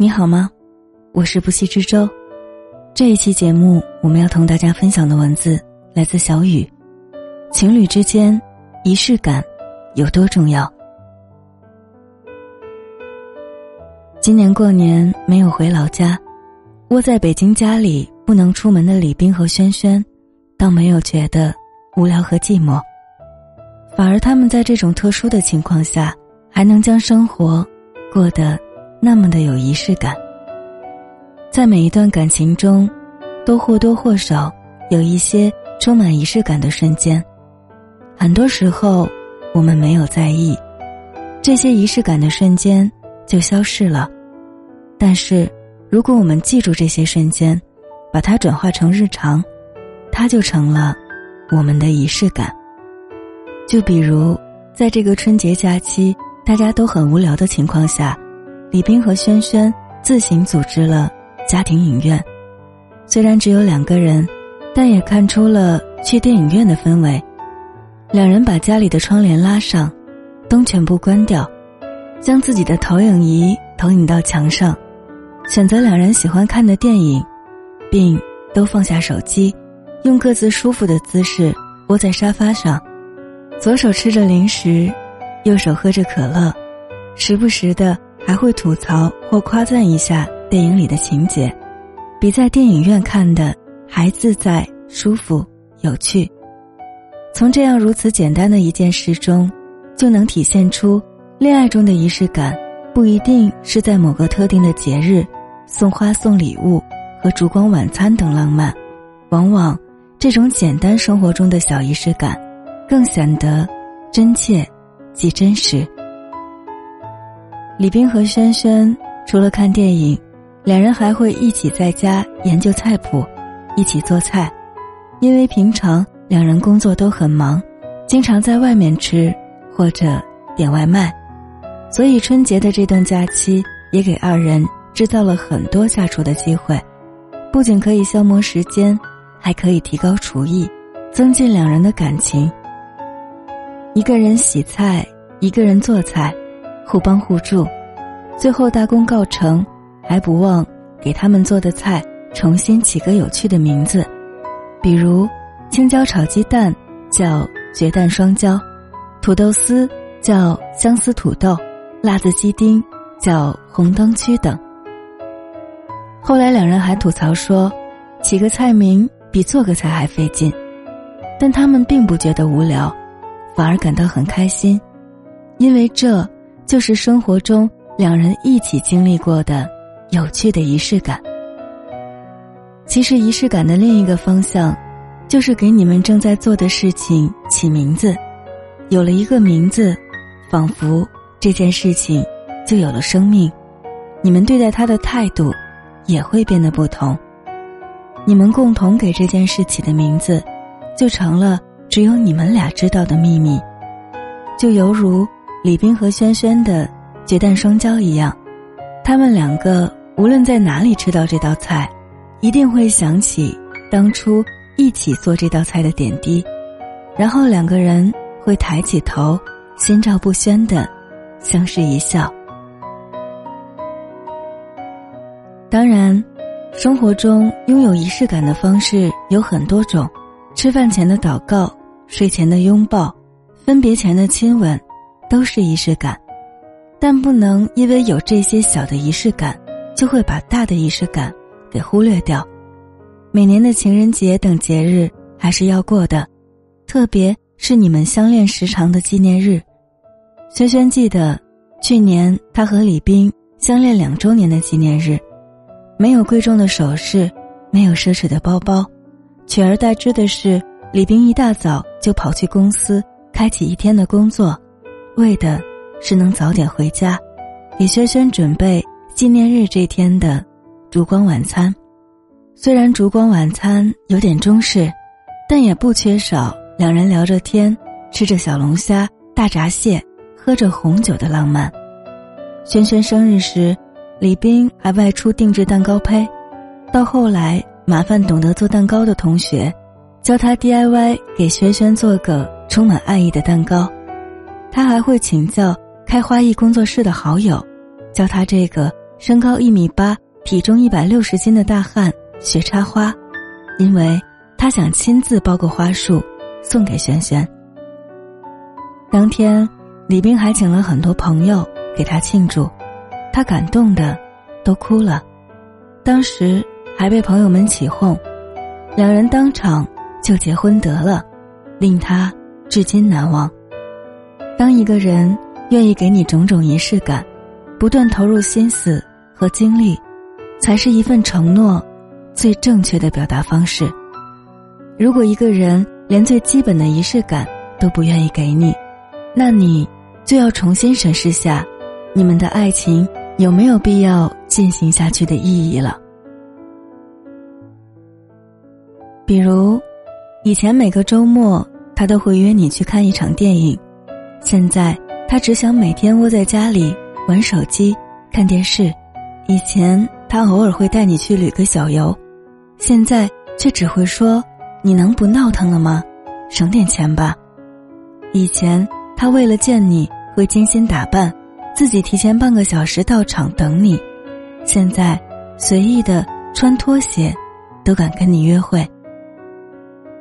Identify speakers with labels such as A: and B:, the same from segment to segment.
A: 你好吗？我是不息之舟。这一期节目，我们要同大家分享的文字来自小雨。情侣之间，仪式感有多重要？今年过年没有回老家，窝在北京家里不能出门的李冰和轩轩，倒没有觉得无聊和寂寞，反而他们在这种特殊的情况下，还能将生活过得。那么的有仪式感，在每一段感情中，都或多或少有一些充满仪式感的瞬间。很多时候，我们没有在意，这些仪式感的瞬间就消失了。但是，如果我们记住这些瞬间，把它转化成日常，它就成了我们的仪式感。就比如，在这个春节假期，大家都很无聊的情况下。李冰和轩轩自行组织了家庭影院，虽然只有两个人，但也看出了去电影院的氛围。两人把家里的窗帘拉上，灯全部关掉，将自己的投影仪投影到墙上，选择两人喜欢看的电影，并都放下手机，用各自舒服的姿势窝在沙发上，左手吃着零食，右手喝着可乐，时不时的。还会吐槽或夸赞一下电影里的情节，比在电影院看的还自在、舒服、有趣。从这样如此简单的一件事中，就能体现出恋爱中的仪式感，不一定是在某个特定的节日送花、送礼物和烛光晚餐等浪漫，往往这种简单生活中的小仪式感，更显得真切及真实。李冰和轩轩除了看电影，两人还会一起在家研究菜谱，一起做菜。因为平常两人工作都很忙，经常在外面吃或者点外卖，所以春节的这段假期也给二人制造了很多下厨的机会。不仅可以消磨时间，还可以提高厨艺，增进两人的感情。一个人洗菜，一个人做菜。互帮互助，最后大功告成，还不忘给他们做的菜重新起个有趣的名字，比如青椒炒鸡蛋叫绝蛋双椒，土豆丝叫相思土豆，辣子鸡丁叫红灯区等。后来两人还吐槽说，起个菜名比做个菜还费劲，但他们并不觉得无聊，反而感到很开心，因为这。就是生活中两人一起经历过的有趣的仪式感。其实仪式感的另一个方向，就是给你们正在做的事情起名字。有了一个名字，仿佛这件事情就有了生命，你们对待他的态度也会变得不同。你们共同给这件事起的名字，就成了只有你们俩知道的秘密，就犹如。李冰和轩轩的绝蛋双骄一样，他们两个无论在哪里吃到这道菜，一定会想起当初一起做这道菜的点滴，然后两个人会抬起头，心照不宣的相视一笑。当然，生活中拥有仪式感的方式有很多种，吃饭前的祷告，睡前的拥抱，分别前的亲吻。都是仪式感，但不能因为有这些小的仪式感，就会把大的仪式感给忽略掉。每年的情人节等节日还是要过的，特别是你们相恋时长的纪念日。轩轩记得，去年他和李冰相恋两周年的纪念日，没有贵重的首饰，没有奢侈的包包，取而代之的是，李冰一大早就跑去公司，开启一天的工作。为的是能早点回家，给轩轩准备纪念日这天的烛光晚餐。虽然烛光晚餐有点中式，但也不缺少两人聊着天、吃着小龙虾、大闸蟹、喝着红酒的浪漫。轩轩生日时，李冰还外出定制蛋糕胚，到后来麻烦懂得做蛋糕的同学，教他 DIY 给轩轩做个充满爱意的蛋糕。他还会请教开花艺工作室的好友，教他这个身高一米八、体重一百六十斤的大汉学插花，因为他想亲自包个花束送给轩轩。当天，李斌还请了很多朋友给他庆祝，他感动的都哭了。当时还被朋友们起哄，两人当场就结婚得了，令他至今难忘。当一个人愿意给你种种仪式感，不断投入心思和精力，才是一份承诺最正确的表达方式。如果一个人连最基本的仪式感都不愿意给你，那你就要重新审视下，你们的爱情有没有必要进行下去的意义了。比如，以前每个周末他都会约你去看一场电影，现在他只想每天窝在家里玩手机、看电视。以前他偶尔会带你去旅个小游，现在却只会说：“你能不闹腾了吗？省点钱吧。”以前。他为了见你会精心打扮，自己提前半个小时到场等你。现在随意的穿拖鞋，都敢跟你约会。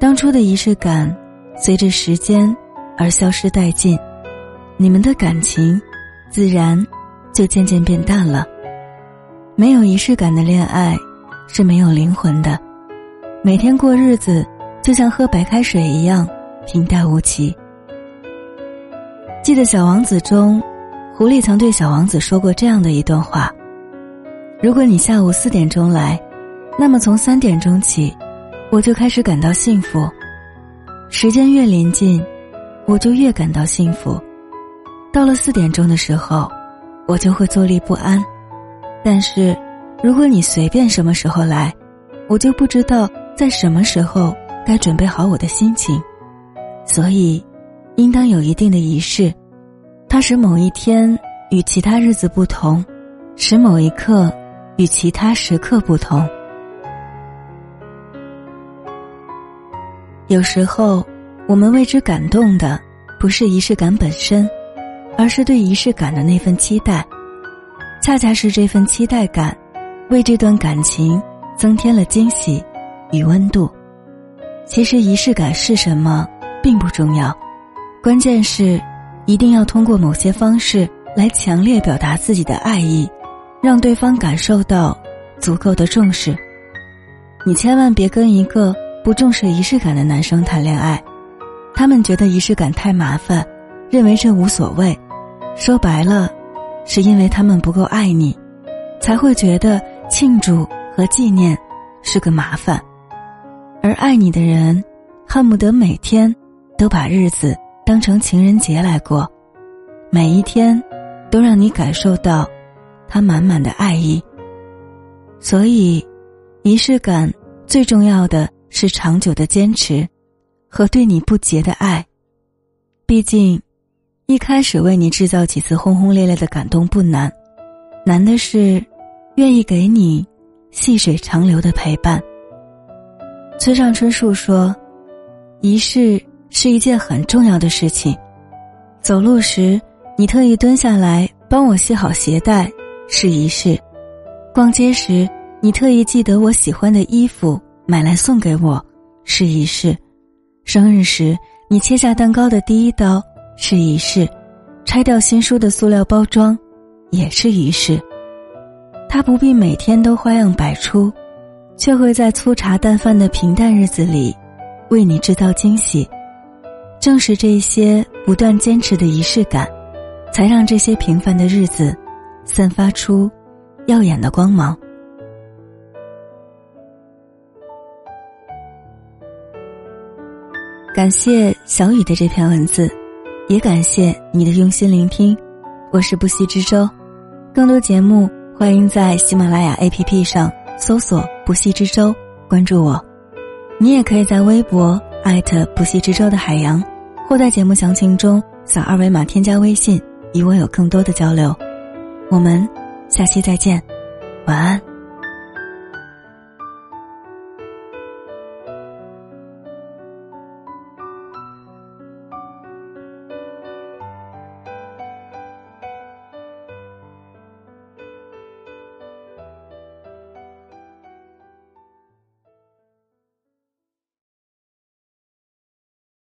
A: 当初的仪式感，随着时间而消失殆尽，你们的感情自然就渐渐变淡了。没有仪式感的恋爱是没有灵魂的，每天过日子就像喝白开水一样平淡无奇。记得《小王子》中，狐狸曾对小王子说过这样的一段话：“如果你下午四点钟来，那么从三点钟起，我就开始感到幸福。时间越临近，我就越感到幸福。到了四点钟的时候，我就会坐立不安。但是，如果你随便什么时候来，我就不知道在什么时候该准备好我的心情。所以。”应当有一定的仪式，它使某一天与其他日子不同，使某一刻与其他时刻不同。有时候，我们为之感动的，不是仪式感本身，而是对仪式感的那份期待。恰恰是这份期待感，为这段感情增添了惊喜与温度。其实，仪式感是什么，并不重要。关键是，一定要通过某些方式来强烈表达自己的爱意，让对方感受到足够的重视。你千万别跟一个不重视仪式感的男生谈恋爱，他们觉得仪式感太麻烦，认为这无所谓。说白了，是因为他们不够爱你，才会觉得庆祝和纪念是个麻烦。而爱你的人，恨不得每天都把日子。当成情人节来过，每一天都让你感受到他满满的爱意。所以，仪式感最重要的是长久的坚持和对你不竭的爱。毕竟，一开始为你制造几次轰轰烈烈的感动不难，难的是愿意给你细水长流的陪伴。村上春树说：“仪式。”是一件很重要的事情。走路时，你特意蹲下来帮我系好鞋带，是仪式；逛街时，你特意记得我喜欢的衣服买来送给我，是仪式；生日时，你切下蛋糕的第一刀，是仪式；拆掉新书的塑料包装，也是仪式。他不必每天都花样百出，却会在粗茶淡饭的平淡日子里，为你制造惊喜。正是这些不断坚持的仪式感，才让这些平凡的日子散发出耀眼的光芒。感谢小雨的这篇文字，也感谢你的用心聆听。我是不息之舟，更多节目欢迎在喜马拉雅 APP 上搜索“不息之舟”，关注我。你也可以在微博。艾特不息之舟的海洋，或在节目详情中扫二维码添加微信，与我有更多的交流。我们下期再见，晚安。